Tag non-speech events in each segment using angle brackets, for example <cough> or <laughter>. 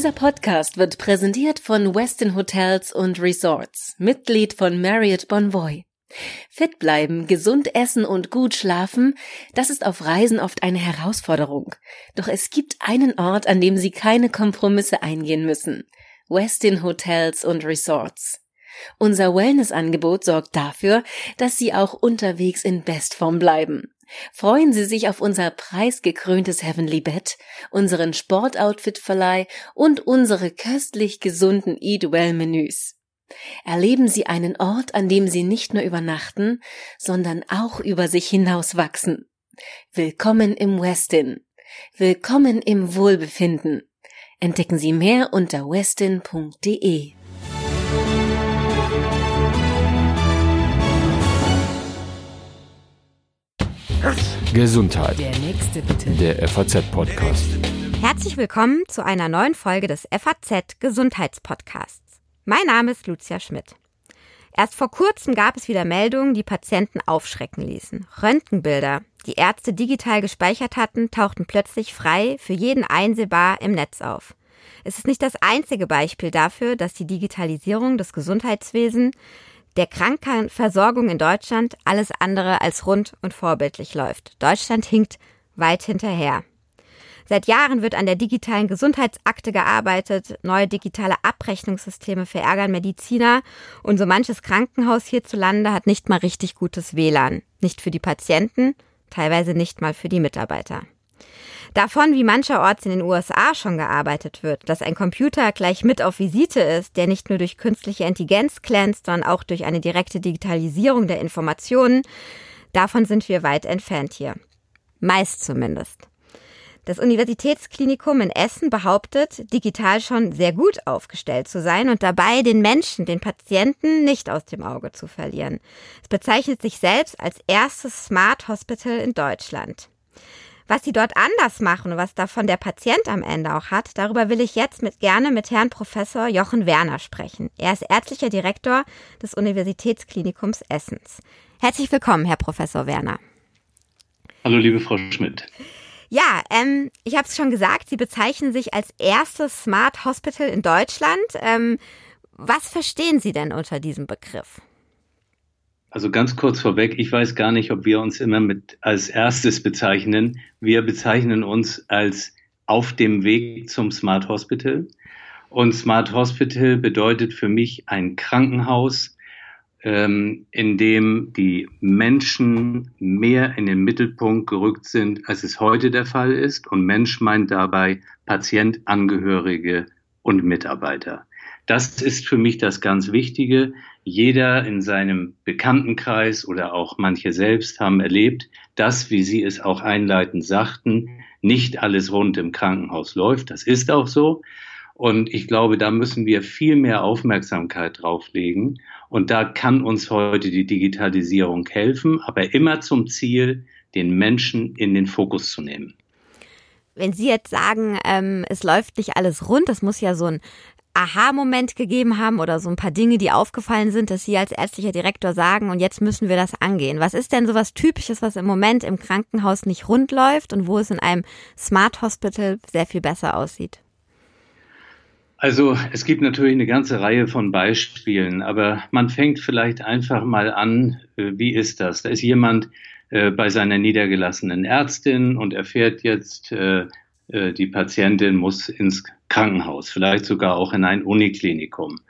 Dieser Podcast wird präsentiert von Westin Hotels und Resorts, Mitglied von Marriott Bonvoy. Fit bleiben, gesund essen und gut schlafen, das ist auf Reisen oft eine Herausforderung. Doch es gibt einen Ort, an dem Sie keine Kompromisse eingehen müssen. Westin Hotels und Resorts. Unser Wellnessangebot sorgt dafür, dass Sie auch unterwegs in Bestform bleiben. Freuen Sie sich auf unser preisgekröntes Heavenly Bed, unseren Sportoutfit-Verleih und unsere köstlich gesunden Eat Well Menüs. Erleben Sie einen Ort, an dem Sie nicht nur übernachten, sondern auch über sich hinaus wachsen. Willkommen im Westin. Willkommen im Wohlbefinden. Entdecken Sie mehr unter westin.de. Gesundheit. Der nächste bitte. Der FAZ-Podcast. Herzlich willkommen zu einer neuen Folge des FAZ Gesundheitspodcasts. Mein Name ist Lucia Schmidt. Erst vor kurzem gab es wieder Meldungen, die Patienten aufschrecken ließen. Röntgenbilder, die Ärzte digital gespeichert hatten, tauchten plötzlich frei für jeden einsehbar im Netz auf. Es ist nicht das einzige Beispiel dafür, dass die Digitalisierung des Gesundheitswesens der Krankenversorgung in Deutschland alles andere als rund und vorbildlich läuft. Deutschland hinkt weit hinterher. Seit Jahren wird an der digitalen Gesundheitsakte gearbeitet. Neue digitale Abrechnungssysteme verärgern Mediziner und so manches Krankenhaus hierzulande hat nicht mal richtig gutes WLAN. Nicht für die Patienten, teilweise nicht mal für die Mitarbeiter. Davon, wie mancherorts in den USA schon gearbeitet wird, dass ein Computer gleich mit auf Visite ist, der nicht nur durch künstliche Intelligenz glänzt, sondern auch durch eine direkte Digitalisierung der Informationen, davon sind wir weit entfernt hier. Meist zumindest. Das Universitätsklinikum in Essen behauptet, digital schon sehr gut aufgestellt zu sein und dabei den Menschen, den Patienten nicht aus dem Auge zu verlieren. Es bezeichnet sich selbst als erstes Smart Hospital in Deutschland. Was sie dort anders machen und was davon der Patient am Ende auch hat, darüber will ich jetzt mit, gerne mit Herrn Professor Jochen Werner sprechen. Er ist ärztlicher Direktor des Universitätsklinikums Essens. Herzlich willkommen, Herr Professor Werner. Hallo, liebe Frau Schmidt. Ja, ähm, ich habe es schon gesagt, Sie bezeichnen sich als erstes Smart Hospital in Deutschland. Ähm, was verstehen Sie denn unter diesem Begriff? Also ganz kurz vorweg, ich weiß gar nicht, ob wir uns immer mit als erstes bezeichnen. Wir bezeichnen uns als auf dem Weg zum Smart Hospital. Und Smart Hospital bedeutet für mich ein Krankenhaus, ähm, in dem die Menschen mehr in den Mittelpunkt gerückt sind, als es heute der Fall ist. Und Mensch meint dabei Patient, Angehörige und Mitarbeiter. Das ist für mich das ganz Wichtige. Jeder in seinem Bekanntenkreis oder auch manche selbst haben erlebt, dass, wie Sie es auch einleitend sagten, nicht alles rund im Krankenhaus läuft. Das ist auch so. Und ich glaube, da müssen wir viel mehr Aufmerksamkeit drauflegen. Und da kann uns heute die Digitalisierung helfen, aber immer zum Ziel, den Menschen in den Fokus zu nehmen. Wenn Sie jetzt sagen, ähm, es läuft nicht alles rund, das muss ja so ein Aha-Moment gegeben haben oder so ein paar Dinge, die aufgefallen sind, dass Sie als ärztlicher Direktor sagen, und jetzt müssen wir das angehen. Was ist denn so was Typisches, was im Moment im Krankenhaus nicht rund läuft und wo es in einem Smart Hospital sehr viel besser aussieht? Also es gibt natürlich eine ganze Reihe von Beispielen, aber man fängt vielleicht einfach mal an, äh, wie ist das? Da ist jemand äh, bei seiner niedergelassenen Ärztin und erfährt jetzt, äh, die Patientin muss ins Krankenhaus, vielleicht sogar auch in ein Uniklinikum.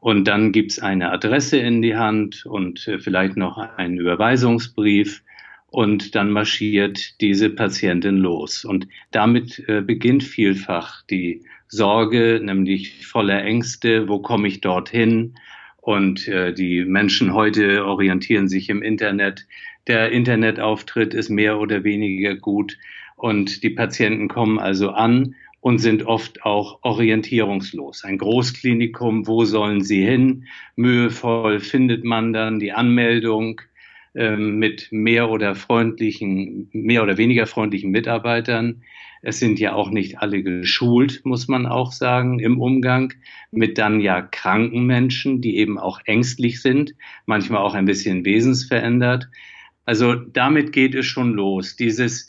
Und dann gibt's eine Adresse in die Hand und äh, vielleicht noch einen Überweisungsbrief. Und dann marschiert diese Patientin los. Und damit äh, beginnt vielfach die Sorge, nämlich voller Ängste, wo komme ich dorthin? Und äh, die Menschen heute orientieren sich im Internet. Der Internetauftritt ist mehr oder weniger gut. Und die Patienten kommen also an und sind oft auch orientierungslos. Ein Großklinikum, wo sollen sie hin? Mühevoll findet man dann die Anmeldung ähm, mit mehr oder freundlichen, mehr oder weniger freundlichen Mitarbeitern. Es sind ja auch nicht alle geschult, muss man auch sagen, im Umgang mit dann ja kranken Menschen, die eben auch ängstlich sind, manchmal auch ein bisschen wesensverändert. Also damit geht es schon los. Dieses,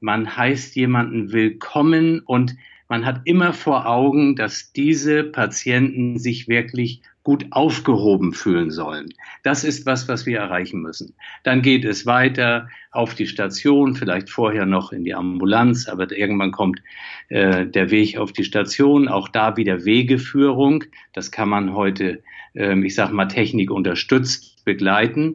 man heißt jemanden willkommen und man hat immer vor Augen, dass diese Patienten sich wirklich gut aufgehoben fühlen sollen. Das ist was, was wir erreichen müssen. Dann geht es weiter auf die Station, vielleicht vorher noch in die Ambulanz, aber irgendwann kommt äh, der Weg auf die Station. Auch da wieder Wegeführung. Das kann man heute, äh, ich sag mal, Technik unterstützt begleiten,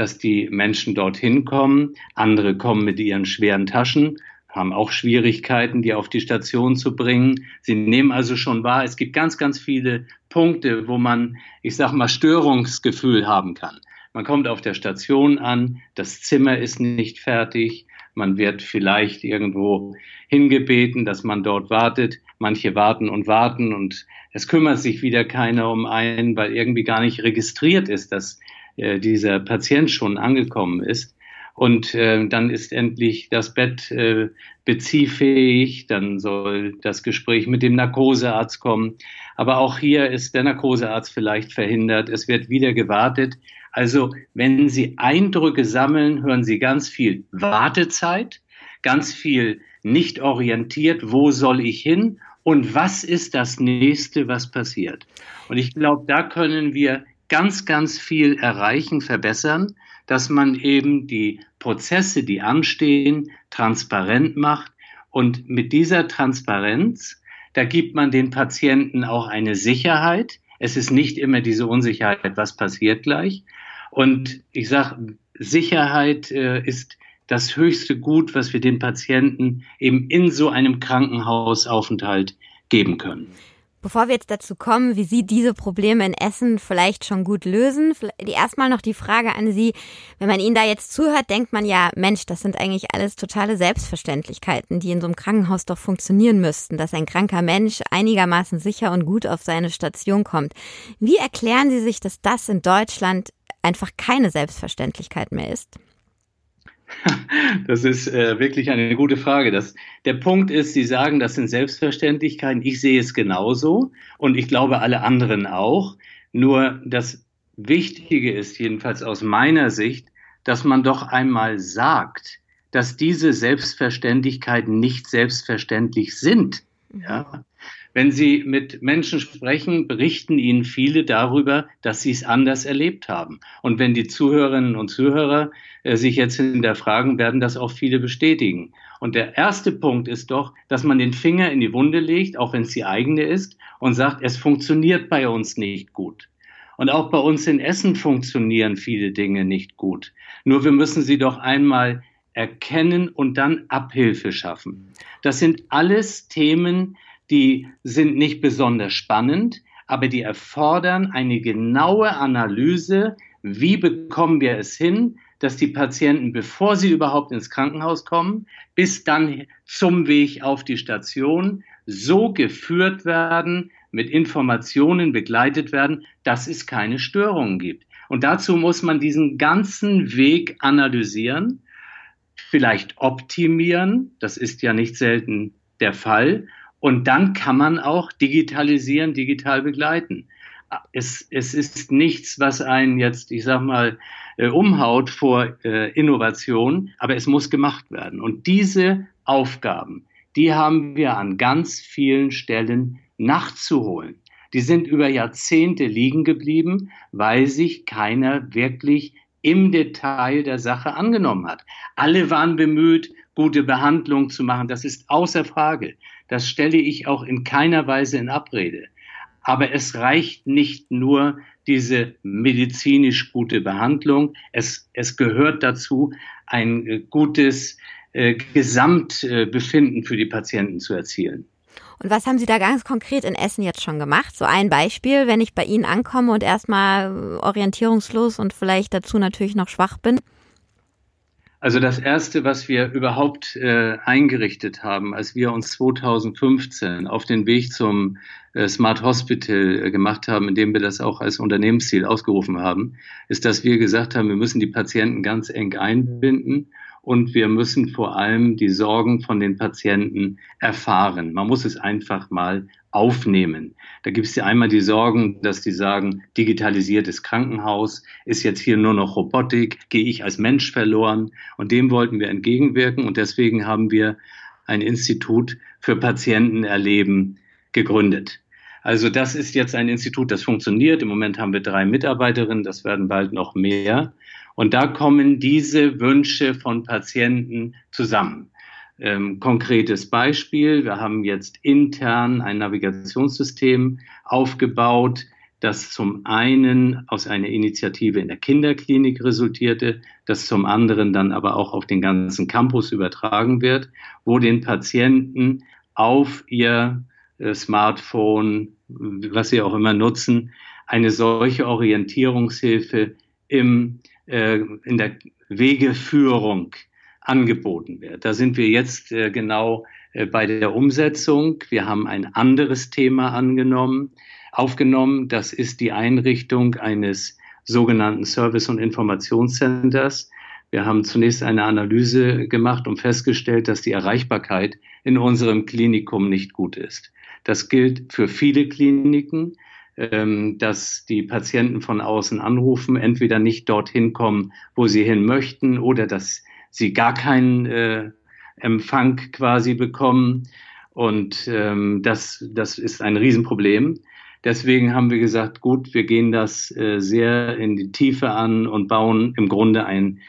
dass die Menschen dorthin kommen. Andere kommen mit ihren schweren Taschen haben auch Schwierigkeiten, die auf die Station zu bringen. Sie nehmen also schon wahr, es gibt ganz, ganz viele Punkte, wo man, ich sag mal, Störungsgefühl haben kann. Man kommt auf der Station an, das Zimmer ist nicht fertig, man wird vielleicht irgendwo hingebeten, dass man dort wartet. Manche warten und warten und es kümmert sich wieder keiner um einen, weil irgendwie gar nicht registriert ist, dass dieser Patient schon angekommen ist. Und äh, dann ist endlich das Bett äh, beziehfähig, dann soll das Gespräch mit dem Narkosearzt kommen. Aber auch hier ist der Narkosearzt vielleicht verhindert. Es wird wieder gewartet. Also wenn Sie Eindrücke sammeln, hören Sie ganz viel Wartezeit, ganz viel nicht orientiert, wo soll ich hin und was ist das nächste, was passiert. Und ich glaube, da können wir ganz, ganz viel erreichen, verbessern dass man eben die Prozesse, die anstehen, transparent macht. Und mit dieser Transparenz, da gibt man den Patienten auch eine Sicherheit. Es ist nicht immer diese Unsicherheit, was passiert gleich. Und ich sage, Sicherheit äh, ist das höchste Gut, was wir den Patienten eben in so einem Krankenhausaufenthalt geben können. Bevor wir jetzt dazu kommen, wie Sie diese Probleme in Essen vielleicht schon gut lösen, erstmal noch die Frage an Sie. Wenn man Ihnen da jetzt zuhört, denkt man ja, Mensch, das sind eigentlich alles totale Selbstverständlichkeiten, die in so einem Krankenhaus doch funktionieren müssten, dass ein kranker Mensch einigermaßen sicher und gut auf seine Station kommt. Wie erklären Sie sich, dass das in Deutschland einfach keine Selbstverständlichkeit mehr ist? <laughs> Das ist äh, wirklich eine gute Frage. Das, der Punkt ist, Sie sagen, das sind Selbstverständlichkeiten. Ich sehe es genauso und ich glaube alle anderen auch. Nur das Wichtige ist jedenfalls aus meiner Sicht, dass man doch einmal sagt, dass diese Selbstverständlichkeiten nicht selbstverständlich sind. Ja? Wenn Sie mit Menschen sprechen, berichten Ihnen viele darüber, dass sie es anders erlebt haben. Und wenn die Zuhörerinnen und Zuhörer äh, sich jetzt hinterfragen, werden das auch viele bestätigen. Und der erste Punkt ist doch, dass man den Finger in die Wunde legt, auch wenn es die eigene ist, und sagt, es funktioniert bei uns nicht gut. Und auch bei uns in Essen funktionieren viele Dinge nicht gut. Nur wir müssen sie doch einmal erkennen und dann Abhilfe schaffen. Das sind alles Themen, die sind nicht besonders spannend, aber die erfordern eine genaue Analyse, wie bekommen wir es hin, dass die Patienten, bevor sie überhaupt ins Krankenhaus kommen, bis dann zum Weg auf die Station so geführt werden, mit Informationen begleitet werden, dass es keine Störungen gibt. Und dazu muss man diesen ganzen Weg analysieren, vielleicht optimieren, das ist ja nicht selten der Fall, und dann kann man auch digitalisieren, digital begleiten. Es, es ist nichts, was einen jetzt, ich sag mal, äh, umhaut vor äh, Innovation, aber es muss gemacht werden. Und diese Aufgaben, die haben wir an ganz vielen Stellen nachzuholen. Die sind über Jahrzehnte liegen geblieben, weil sich keiner wirklich im Detail der Sache angenommen hat. Alle waren bemüht, gute Behandlung zu machen. Das ist außer Frage. Das stelle ich auch in keiner Weise in Abrede. Aber es reicht nicht nur diese medizinisch gute Behandlung. Es, es gehört dazu, ein äh, gutes äh, Gesamtbefinden für die Patienten zu erzielen. Und was haben Sie da ganz konkret in Essen jetzt schon gemacht? So ein Beispiel, wenn ich bei Ihnen ankomme und erstmal orientierungslos und vielleicht dazu natürlich noch schwach bin. Also das Erste, was wir überhaupt äh, eingerichtet haben, als wir uns 2015 auf den Weg zum äh, Smart Hospital äh, gemacht haben, indem wir das auch als Unternehmensziel ausgerufen haben, ist, dass wir gesagt haben, wir müssen die Patienten ganz eng einbinden und wir müssen vor allem die Sorgen von den Patienten erfahren. Man muss es einfach mal aufnehmen. Da gibt es ja einmal die Sorgen, dass die sagen, digitalisiertes Krankenhaus, ist jetzt hier nur noch Robotik, gehe ich als Mensch verloren. Und dem wollten wir entgegenwirken und deswegen haben wir ein Institut für Patienten erleben gegründet. Also das ist jetzt ein Institut, das funktioniert. Im Moment haben wir drei Mitarbeiterinnen, das werden bald noch mehr. Und da kommen diese Wünsche von Patienten zusammen. Ähm, konkretes Beispiel, wir haben jetzt intern ein Navigationssystem aufgebaut, das zum einen aus einer Initiative in der Kinderklinik resultierte, das zum anderen dann aber auch auf den ganzen Campus übertragen wird, wo den Patienten auf ihr äh, Smartphone, was sie auch immer nutzen, eine solche Orientierungshilfe im, äh, in der Wegeführung angeboten wird. Da sind wir jetzt äh, genau äh, bei der Umsetzung. Wir haben ein anderes Thema angenommen, aufgenommen. Das ist die Einrichtung eines sogenannten Service- und Informationscenters. Wir haben zunächst eine Analyse gemacht und festgestellt, dass die Erreichbarkeit in unserem Klinikum nicht gut ist. Das gilt für viele Kliniken, ähm, dass die Patienten von außen anrufen, entweder nicht dorthin kommen, wo sie hin möchten, oder dass sie gar keinen äh, Empfang quasi bekommen. Und ähm, das, das ist ein Riesenproblem. Deswegen haben wir gesagt, gut, wir gehen das äh, sehr in die Tiefe an und bauen im Grunde ein,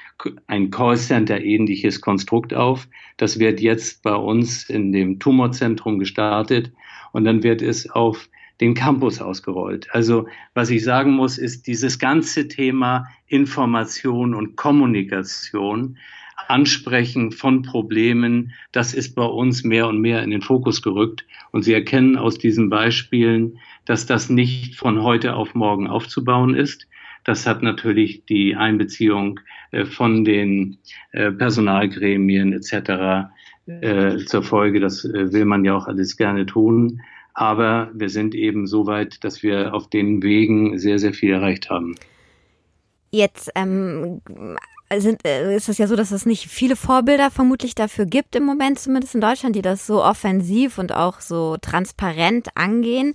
ein Callcenter-ähnliches Konstrukt auf. Das wird jetzt bei uns in dem Tumorzentrum gestartet und dann wird es auf den Campus ausgerollt. Also was ich sagen muss, ist dieses ganze Thema Information und Kommunikation, Ansprechen von Problemen, das ist bei uns mehr und mehr in den Fokus gerückt. Und Sie erkennen aus diesen Beispielen, dass das nicht von heute auf morgen aufzubauen ist. Das hat natürlich die Einbeziehung äh, von den äh, Personalgremien etc. Äh, zur Folge. Das will man ja auch alles gerne tun. Aber wir sind eben so weit, dass wir auf den Wegen sehr, sehr viel erreicht haben. Jetzt ähm, sind, äh, ist es ja so, dass es nicht viele Vorbilder vermutlich dafür gibt im Moment, zumindest in Deutschland, die das so offensiv und auch so transparent angehen.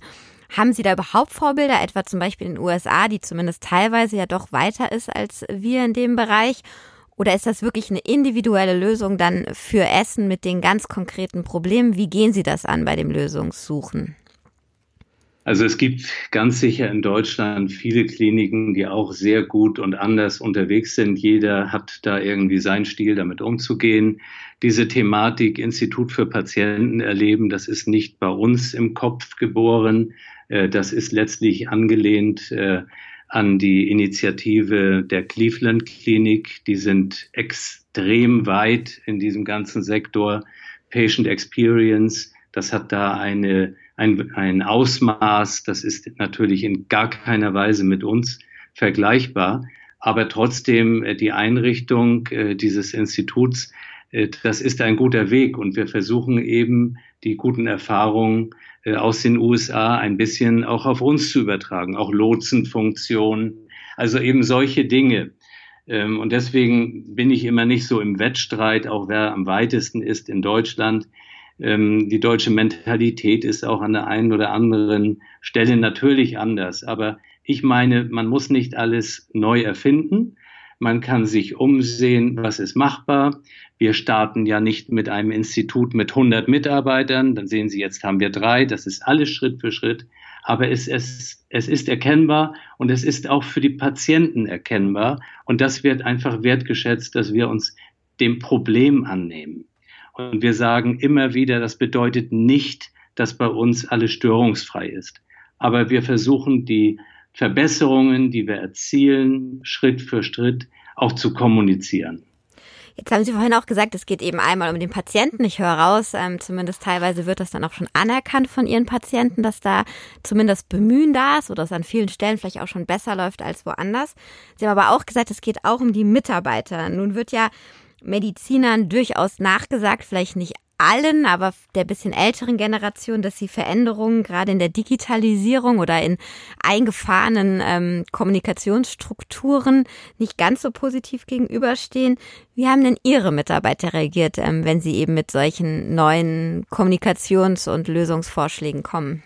Haben Sie da überhaupt Vorbilder, etwa zum Beispiel in den USA, die zumindest teilweise ja doch weiter ist als wir in dem Bereich? Oder ist das wirklich eine individuelle Lösung dann für Essen mit den ganz konkreten Problemen? Wie gehen Sie das an bei dem Lösungssuchen? Also es gibt ganz sicher in Deutschland viele Kliniken, die auch sehr gut und anders unterwegs sind. Jeder hat da irgendwie seinen Stil, damit umzugehen. Diese Thematik Institut für Patienten erleben, das ist nicht bei uns im Kopf geboren. Äh, das ist letztlich angelehnt äh, an die Initiative der Cleveland Klinik. Die sind extrem weit in diesem ganzen Sektor. Patient Experience, das hat da eine ein, ein Ausmaß, das ist natürlich in gar keiner Weise mit uns vergleichbar. Aber trotzdem äh, die Einrichtung äh, dieses Instituts, äh, das ist ein guter Weg. Und wir versuchen eben die guten Erfahrungen aus den USA ein bisschen auch auf uns zu übertragen, auch Lotsenfunktionen, also eben solche Dinge. Ähm, und deswegen bin ich immer nicht so im Wettstreit, auch wer am weitesten ist in Deutschland. Ähm, die deutsche Mentalität ist auch an der einen oder anderen Stelle natürlich anders. Aber ich meine, man muss nicht alles neu erfinden. Man kann sich umsehen, was ist machbar. Wir starten ja nicht mit einem Institut mit 100 Mitarbeitern. Dann sehen Sie, jetzt haben wir drei. Das ist alles Schritt für Schritt. Aber es, es, es ist erkennbar und es ist auch für die Patienten erkennbar. Und das wird einfach wertgeschätzt, dass wir uns dem Problem annehmen. Und wir sagen immer wieder, das bedeutet nicht, dass bei uns alles störungsfrei ist. Aber wir versuchen die Verbesserungen, die wir erzielen, Schritt für Schritt auch zu kommunizieren. Jetzt haben Sie vorhin auch gesagt, es geht eben einmal um den Patienten. Ich höre raus, ähm, zumindest teilweise wird das dann auch schon anerkannt von Ihren Patienten, dass da zumindest Bemühen da ist oder es an vielen Stellen vielleicht auch schon besser läuft als woanders. Sie haben aber auch gesagt, es geht auch um die Mitarbeiter. Nun wird ja Medizinern durchaus nachgesagt, vielleicht nicht allen, aber der bisschen älteren Generation, dass sie Veränderungen gerade in der Digitalisierung oder in eingefahrenen ähm, Kommunikationsstrukturen nicht ganz so positiv gegenüberstehen. Wie haben denn Ihre Mitarbeiter reagiert, ähm, wenn sie eben mit solchen neuen Kommunikations- und Lösungsvorschlägen kommen?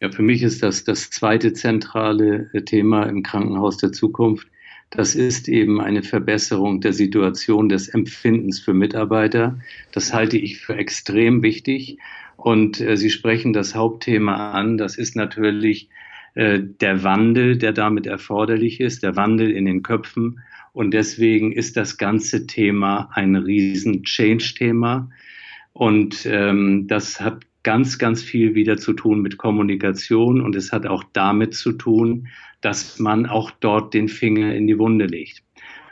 Ja, für mich ist das das zweite zentrale Thema im Krankenhaus der Zukunft Das ist eben eine Verbesserung der Situation des Empfindens für Mitarbeiter. Das halte ich für extrem wichtig. Und äh, Sie sprechen das Hauptthema an. Das ist natürlich äh, der Wandel, der damit erforderlich ist, der Wandel in den Köpfen. Und deswegen ist das ganze Thema ein riesen Change-Thema. Und ähm, das hat ganz, ganz viel wieder zu tun mit Kommunikation und es hat auch damit zu tun, dass man auch dort den Finger in die Wunde legt.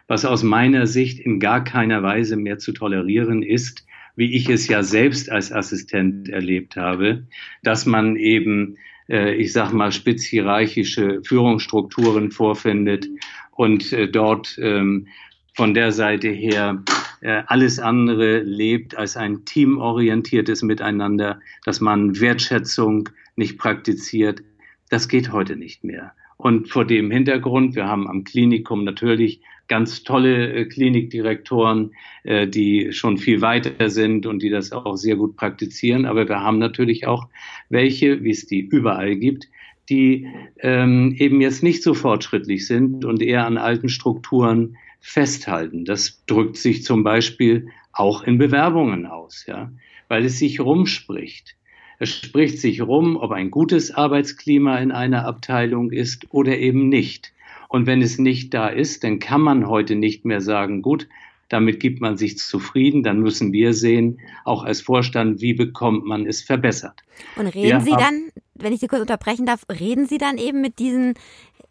Was aus meiner Sicht in gar keiner Weise mehr zu tolerieren ist, wie ich es ja selbst als Assistent erlebt habe, dass man eben, äh, ich sag mal, spitzhierarchische Führungsstrukturen vorfindet und äh, dort ähm, von der Seite her alles andere lebt als ein teamorientiertes Miteinander, dass man Wertschätzung nicht praktiziert. Das geht heute nicht mehr. Und vor dem Hintergrund, wir haben am Klinikum natürlich ganz tolle äh, Klinikdirektoren, äh, die schon viel weiter sind und die das auch sehr gut praktizieren. Aber wir haben natürlich auch welche, wie es die überall gibt, die ähm, eben jetzt nicht so fortschrittlich sind und eher an alten Strukturen festhalten. Das drückt sich zum Beispiel auch in Bewerbungen aus, ja, weil es sich rumspricht. Es spricht sich rum, ob ein gutes Arbeitsklima in einer Abteilung ist oder eben nicht. Und wenn es nicht da ist, dann kann man heute nicht mehr sagen, gut, damit gibt man sich zufrieden. Dann müssen wir sehen, auch als Vorstand, wie bekommt man es verbessert. Und reden wir Sie dann, wenn ich Sie kurz unterbrechen darf, reden Sie dann eben mit diesen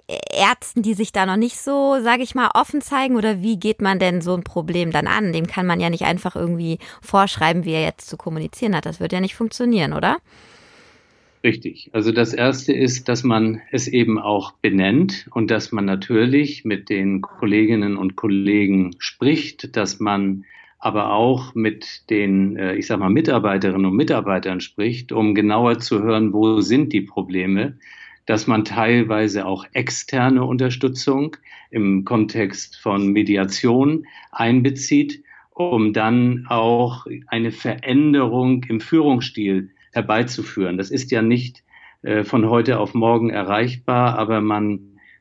Ärzten, die sich da noch nicht so, sage ich mal, offen zeigen? Oder wie geht man denn so ein Problem dann an? Dem kann man ja nicht einfach irgendwie vorschreiben, wie er jetzt zu kommunizieren hat. Das wird ja nicht funktionieren, oder? Richtig. Also das Erste ist, dass man es eben auch benennt und dass man natürlich mit den Kolleginnen und Kollegen spricht, dass man aber auch mit den, äh, ich sag mal, Mitarbeiterinnen und Mitarbeitern spricht, um genauer zu hören, wo sind die Probleme dass man teilweise auch externe Unterstützung im Kontext von Mediation einbezieht, um dann auch eine Veränderung im Führungsstil herbeizuführen. Das ist ja nicht äh, von heute auf morgen erreichbar, aber man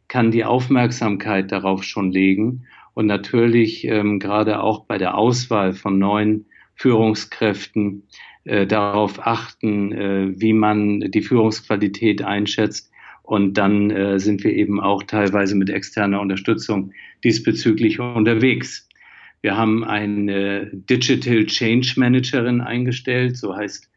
kann die Aufmerksamkeit darauf schon legen und natürlich ähm, gerade auch bei der Auswahl von neuen Führungskräften äh, darauf achten, äh, wie man die Führungsqualität einschätzt und dann äh, sind wir eben auch teilweise mit externer Unterstützung diesbezüglich unterwegs. Wir haben eine Digital Change Managerin eingestellt, so heißt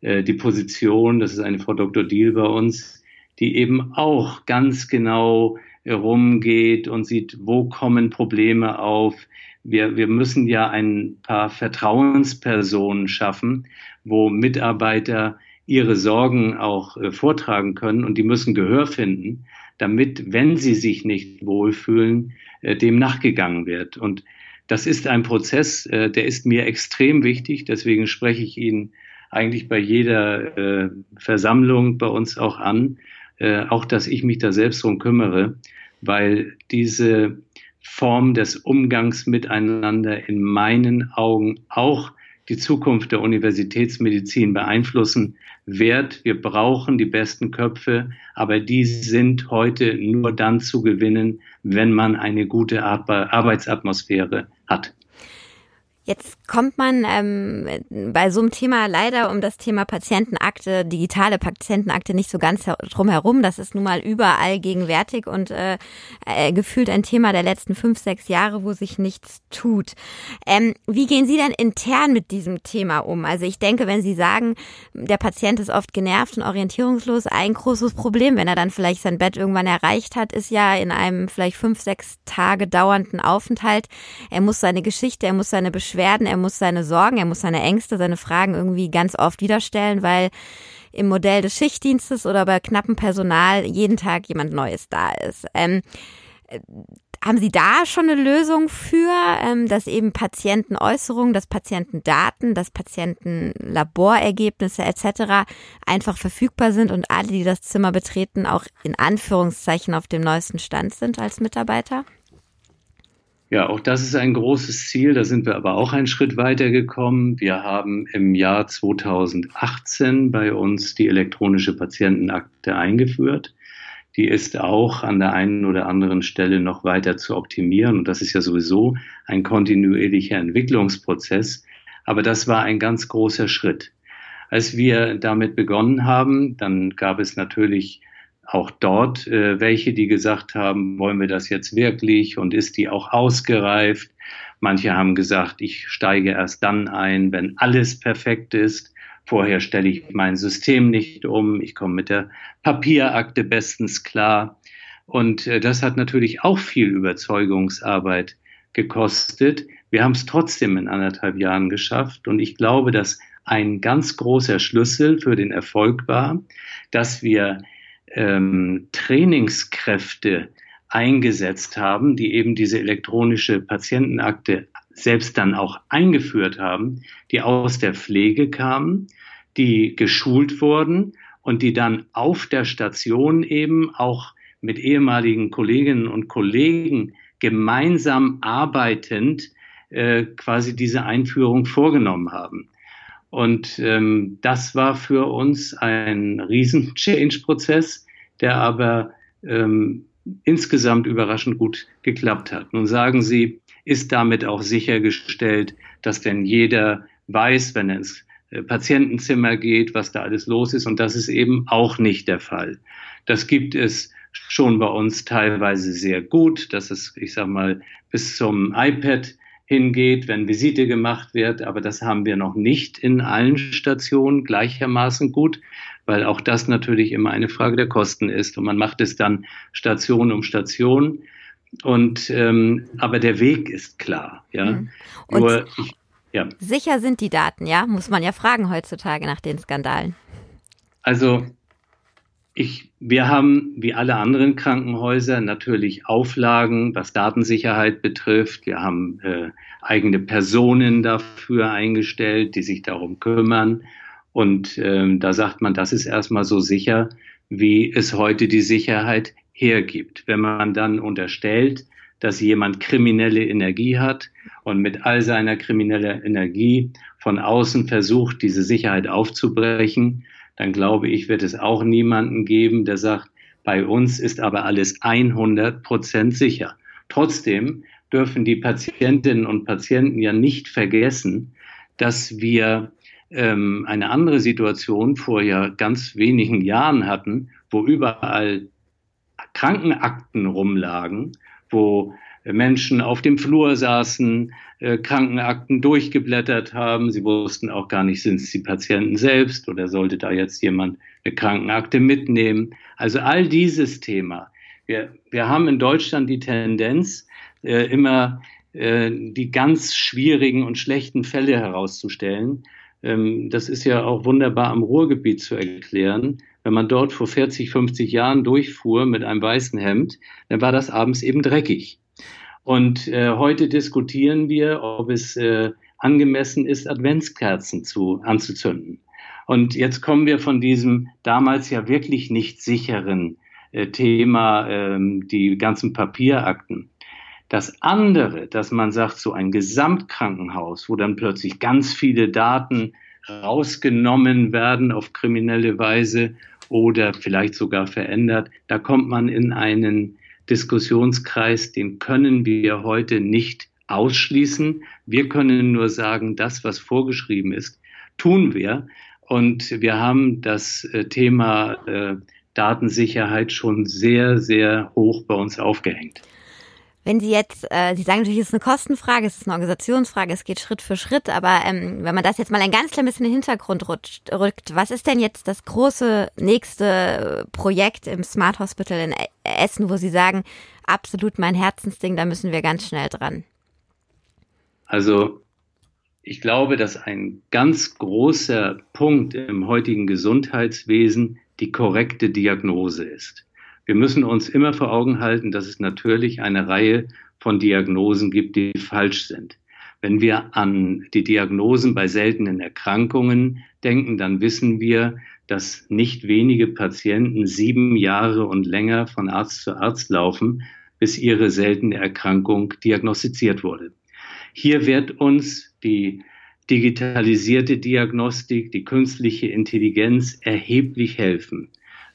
äh, die Position. Das ist eine Frau Dr. Deal bei uns, die eben auch ganz genau herumgeht und sieht, wo kommen Probleme auf. Wir, wir müssen ja ein paar Vertrauenspersonen schaffen, wo Mitarbeiter ihre Sorgen auch äh, vortragen können und die müssen Gehör finden, damit, wenn sie sich nicht wohlfühlen, äh, dem nachgegangen wird. Und das ist ein Prozess, äh, der ist mir extrem wichtig. Deswegen spreche ich ihn eigentlich bei jeder äh, Versammlung bei uns auch an, äh, auch dass ich mich da selbst drum kümmere, weil diese Form des Umgangs miteinander in meinen Augen auch die Zukunft der Universitätsmedizin beeinflussen wird. Wir brauchen die besten Köpfe, aber die sind heute nur dann zu gewinnen, wenn man eine gute Arbeitsatmosphäre hat. Jetzt kommt man ähm, bei so einem Thema leider um das Thema Patientenakte, digitale Patientenakte nicht so ganz drum herum. Das ist nun mal überall gegenwärtig und äh, äh, gefühlt ein Thema der letzten fünf, sechs Jahre, wo sich nichts tut. Ähm, wie gehen Sie denn intern mit diesem Thema um? Also ich denke, wenn Sie sagen, der Patient ist oft genervt und orientierungslos, ein großes Problem, wenn er dann vielleicht sein Bett irgendwann erreicht hat, ist ja in einem vielleicht fünf, sechs Tage dauernden Aufenthalt. Er muss seine Geschichte, er muss seine Beschwerden Beschwerden, er muss seine Sorgen, er muss seine Ängste, seine Fragen irgendwie ganz oft wiederstellen, weil im Modell des Schichtdienstes oder bei knappem Personal jeden Tag jemand Neues da ist. Ähm, äh, haben Sie da schon eine Lösung für, ähm, dass eben Patientenäußerungen, dass Patientendaten, dass Patientenlaborergebnisse etc. einfach verfügbar sind und alle, die das Zimmer betreten, auch in Anführungszeichen auf dem neuesten Stand sind als Mitarbeiter? Ja, auch das ist ein großes Ziel. Da sind wir aber auch einen Schritt weiter gekommen. Wir haben im Jahr 2018 bei uns die elektronische Patientenakte eingeführt. die ist auch an der einen oder anderen Stelle noch weiter zu optimieren. Und das ist ja sowieso ein kontinuierlicher Entwicklungsprozess. Aber das war ein ganz großer Schritt. Als wir damit begonnen haben, dann gab es natürlich auch dort äh, welche, die gesagt haben, wollen wir das jetzt wirklich und ist die auch ausgereift? Manche haben gesagt, ich steige erst dann ein, wenn alles perfekt ist. Vorher stelle ich mein System nicht um. Ich komme mit der Papierakte bestens klar. Und äh, das hat natürlich auch viel Überzeugungsarbeit gekostet. Wir haben es trotzdem in anderthalb Jahren geschafft. Und ich glaube, dass ein ganz großer Schlüssel für den Erfolg war, dass wir ähm, Trainingskräfte eingesetzt haben, die eben diese elektronische Patientenakte selbst dann auch eingeführt haben, die aus der Pflege kamen, die geschult wurden und die dann auf der Station eben auch mit ehemaligen Kolleginnen und Kollegen gemeinsam arbeitend äh, quasi diese Einführung vorgenommen haben. Und ähm, das war für uns ein riesen <laughs> Change-Prozess, der aber ähm, insgesamt überraschend gut geklappt hat. Nun sagen Sie, ist damit auch sichergestellt, dass denn jeder weiß, wenn er ins äh, Patientenzimmer geht, was da alles los ist. Und das ist eben auch nicht der Fall. Das gibt es schon bei uns teilweise sehr gut, dass es, ich sag mal, bis zum iPad hingeht, wenn Visite gemacht wird. Aber das haben wir noch nicht in allen Stationen gleichermaßen gut, weil auch das natürlich immer eine Frage der Kosten ist. Und man macht es dann Station um Station. Und ähm, aber der Weg ist klar, ja. Mhm. Nur ich, ja. Sicher sind die Daten, ja, muss man ja fragen heutzutage nach den Skandalen. Also ich, wir haben wie alle anderen Krankenhäuser natürlich Auflagen, was Datensicherheit betrifft. Wir haben äh, eigene Personen dafür eingestellt, die sich darum kümmern. Und ähm, da sagt man, das ist erstmal so sicher, wie es heute die Sicherheit hergibt. Wenn man dann unterstellt, dass jemand kriminelle Energie hat und mit all seiner kriminellen Energie von außen versucht, diese Sicherheit aufzubrechen, dann glaube ich, wird es auch niemanden geben, der sagt, bei uns ist aber alles 100 Prozent sicher. Trotzdem dürfen die Patientinnen und Patienten ja nicht vergessen, dass wir ähm, eine andere Situation vor ja ganz wenigen Jahren hatten, wo überall Krankenakten rumlagen, wo Menschen auf dem Flur saßen, äh, Krankenakten durchgeblättert haben. Sie wussten auch gar nicht, sind es die Patienten selbst oder sollte da jetzt jemand eine Krankenakte mitnehmen. Also all dieses Thema. Wir, wir haben in Deutschland die Tendenz, äh, immer äh, die ganz schwierigen und schlechten Fälle herauszustellen. Ähm, das ist ja auch wunderbar am Ruhrgebiet zu erklären. Wenn man dort vor 40, 50 Jahren durchfuhr mit einem weißen Hemd, dann war das abends eben dreckig. Und äh, heute diskutieren wir, ob es äh, angemessen ist, Adventskerzen zu, anzuzünden. Und jetzt kommen wir von diesem damals ja wirklich nicht sicheren äh, Thema, ähm, die ganzen Papierakten. Das andere, dass man sagt, so ein Gesamtkrankenhaus, wo dann plötzlich ganz viele Daten rausgenommen werden auf kriminelle Weise oder vielleicht sogar verändert, da kommt man in einen Diskussionskreis, den können wir heute nicht ausschließen. Wir können nur sagen, das, was vorgeschrieben ist, tun wir. Und wir haben das äh, Thema äh, Datensicherheit schon sehr, sehr hoch bei uns aufgehängt. Wenn Sie jetzt, äh, Sie sagen natürlich, es ist eine Kostenfrage, es ist eine Organisationsfrage, es geht Schritt für Schritt, aber ähm, wenn man das jetzt mal ein ganz klein bisschen in den Hintergrund rutscht, rückt, was ist denn jetzt das große nächste Projekt im Smart Hospital in Essen, wo Sie sagen, absolut mein Herzensding, da müssen wir ganz schnell dran? Also ich glaube, dass ein ganz großer Punkt im heutigen Gesundheitswesen die korrekte Diagnose ist. Wir müssen uns immer vor Augen halten, dass es natürlich eine Reihe von Diagnosen gibt, die falsch sind. Wenn wir an die Diagnosen bei seltenen Erkrankungen denken, dann wissen wir, dass nicht wenige Patienten sieben Jahre und länger von Arzt zu Arzt laufen, bis ihre seltene Erkrankung diagnostiziert wurde. Hier wird uns die digitalisierte Diagnostik, die künstliche Intelligenz erheblich helfen.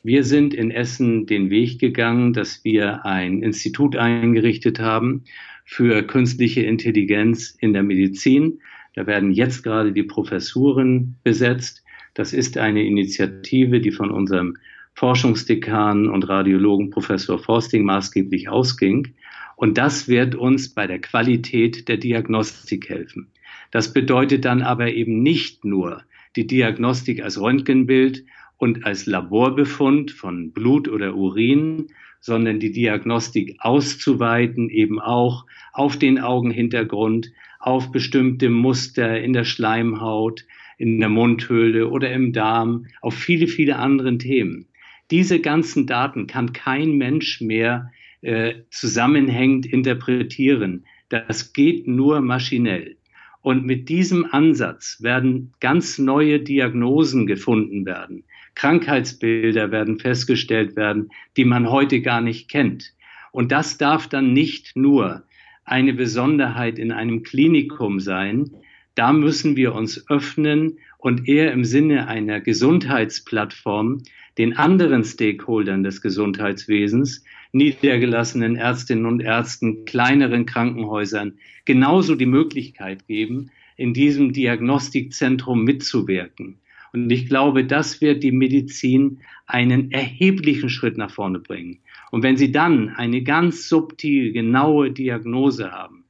Wir sind in Essen den Weg gegangen, dass wir ein Institut eingerichtet haben für künstliche Intelligenz in der Medizin. Da werden jetzt gerade die Professuren besetzt. Das ist eine Initiative, die von unserem Forschungsdekan und Radiologen Professor Forsting maßgeblich ausging. Und das wird uns bei der Qualität der Diagnostik helfen. Das bedeutet dann aber eben nicht nur die Diagnostik als Röntgenbild und als Laborbefund von Blut oder Urin, sondern die Diagnostik auszuweiten, eben auch auf den Augenhintergrund, auf bestimmte Muster in der Schleimhaut, in der Mundhöhle oder im Darm, auf viele, viele andere Themen. Diese ganzen Daten kann kein Mensch mehr äh, zusammenhängend interpretieren. Das geht nur maschinell. Und mit diesem Ansatz werden ganz neue Diagnosen gefunden werden. Krankheitsbilder werden festgestellt werden, die man heute gar nicht kennt. Und das darf dann nicht nur eine Besonderheit in einem Klinikum sein. Da müssen wir uns öffnen und eher im Sinne einer Gesundheitsplattform den anderen Stakeholdern des Gesundheitswesens, niedergelassenen Ärztinnen und Ärzten, kleineren Krankenhäusern genauso die Möglichkeit geben, in diesem Diagnostikzentrum mitzuwirken. Und ich glaube, das wird die Medizin einen erheblichen Schritt nach vorne bringen. Und wenn Sie dann eine ganz subtil, genaue Diagnose haben,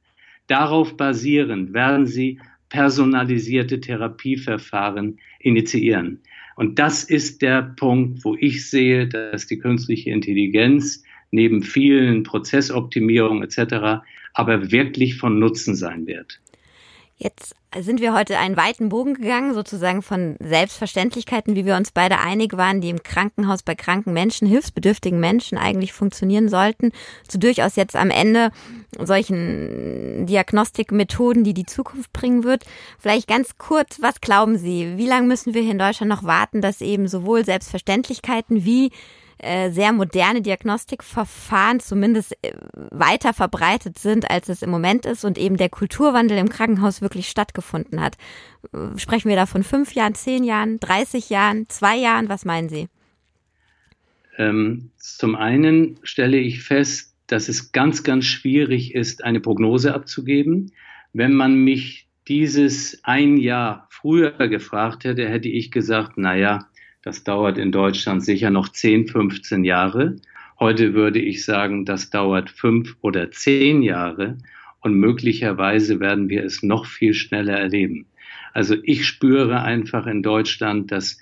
darauf basierend werden Sie personalisierte Therapieverfahren initiieren. Und das ist der Punkt, wo ich sehe, dass die künstliche Intelligenz neben vielen Prozessoptimierungen etc. aber wirklich von Nutzen sein wird. Jetzt sind wir heute einen weiten Bogen gegangen, sozusagen von Selbstverständlichkeiten, wie wir uns beide einig waren, die im Krankenhaus bei kranken Menschen, hilfsbedürftigen Menschen eigentlich funktionieren sollten, zu durchaus jetzt am Ende solchen Diagnostikmethoden, die die Zukunft bringen wird. Vielleicht ganz kurz, was glauben Sie? Wie lange müssen wir hier in Deutschland noch warten, dass eben sowohl Selbstverständlichkeiten wie äh, sehr moderne Diagnostikverfahren zumindest äh, weiter verbreitet sind, als es im Moment ist und eben der Kulturwandel im Krankenhaus wirklich stattgefunden hat. Äh, sprechen wir da von fünf Jahren, zehn Jahren, 30 Jahren, zwei Jahren? Was meinen Sie? Ähm, zum einen stelle ich fest, dass es ganz, ganz schwierig ist, eine Prognose abzugeben. Wenn man mich dieses ein Jahr früher gefragt hätte, hätte ich gesagt, na ja, das dauert in Deutschland sicher noch 10, 15 Jahre. Heute würde ich sagen, das dauert fünf oder zehn Jahre und möglicherweise werden wir es noch viel schneller erleben. Also ich spüre einfach in Deutschland, dass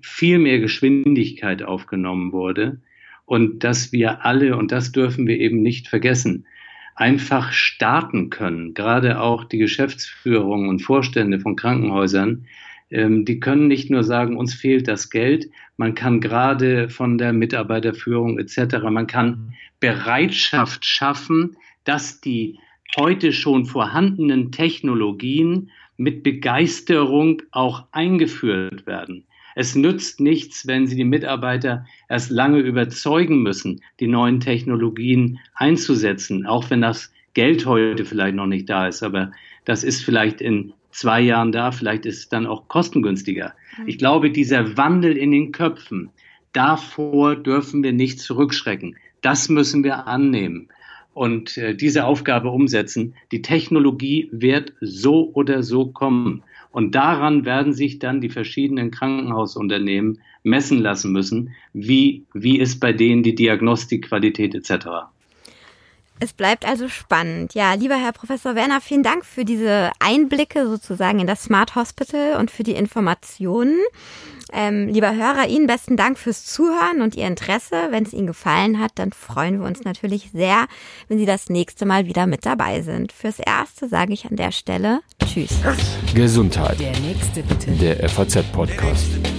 viel mehr Geschwindigkeit aufgenommen wurde und dass wir alle, und das dürfen wir eben nicht vergessen, einfach starten können. Gerade auch die Geschäftsführung und Vorstände von Krankenhäusern, ähm, die können nicht nur sagen, uns fehlt das Geld, man kann gerade von der Mitarbeiterführung etc., man kann Bereitschaft schaffen, dass die heute schon vorhandenen Technologien mit Begeisterung auch eingeführt werden. Es nützt nichts, wenn Sie die Mitarbeiter erst lange überzeugen müssen, die neuen Technologien einzusetzen, auch wenn das Geld heute vielleicht noch nicht da ist. Aber das ist vielleicht in zwei Jahren da, vielleicht ist es dann auch kostengünstiger. Mhm. Ich glaube, dieser Wandel in den Köpfen, davor dürfen wir nicht zurückschrecken. Das müssen wir annehmen und äh, diese Aufgabe umsetzen. Die Technologie wird so oder so kommen. Und daran werden sich dann die verschiedenen Krankenhausunternehmen messen lassen müssen, wie, wie ist bei denen die Diagnostikqualität etc. Es bleibt also spannend. Ja, lieber Herr Professor Werner, vielen Dank für diese Einblicke sozusagen in das Smart Hospital und für die Informationen. Ähm, lieber Hörer, Ihnen besten Dank fürs Zuhören und Ihr Interesse. Wenn es Ihnen gefallen hat, dann freuen wir uns natürlich sehr, wenn Sie das nächste Mal wieder mit dabei sind. Fürs Erste sage ich an der Stelle Tschüss. Gesundheit. Der nächste bitte. Der FAZ-Podcast.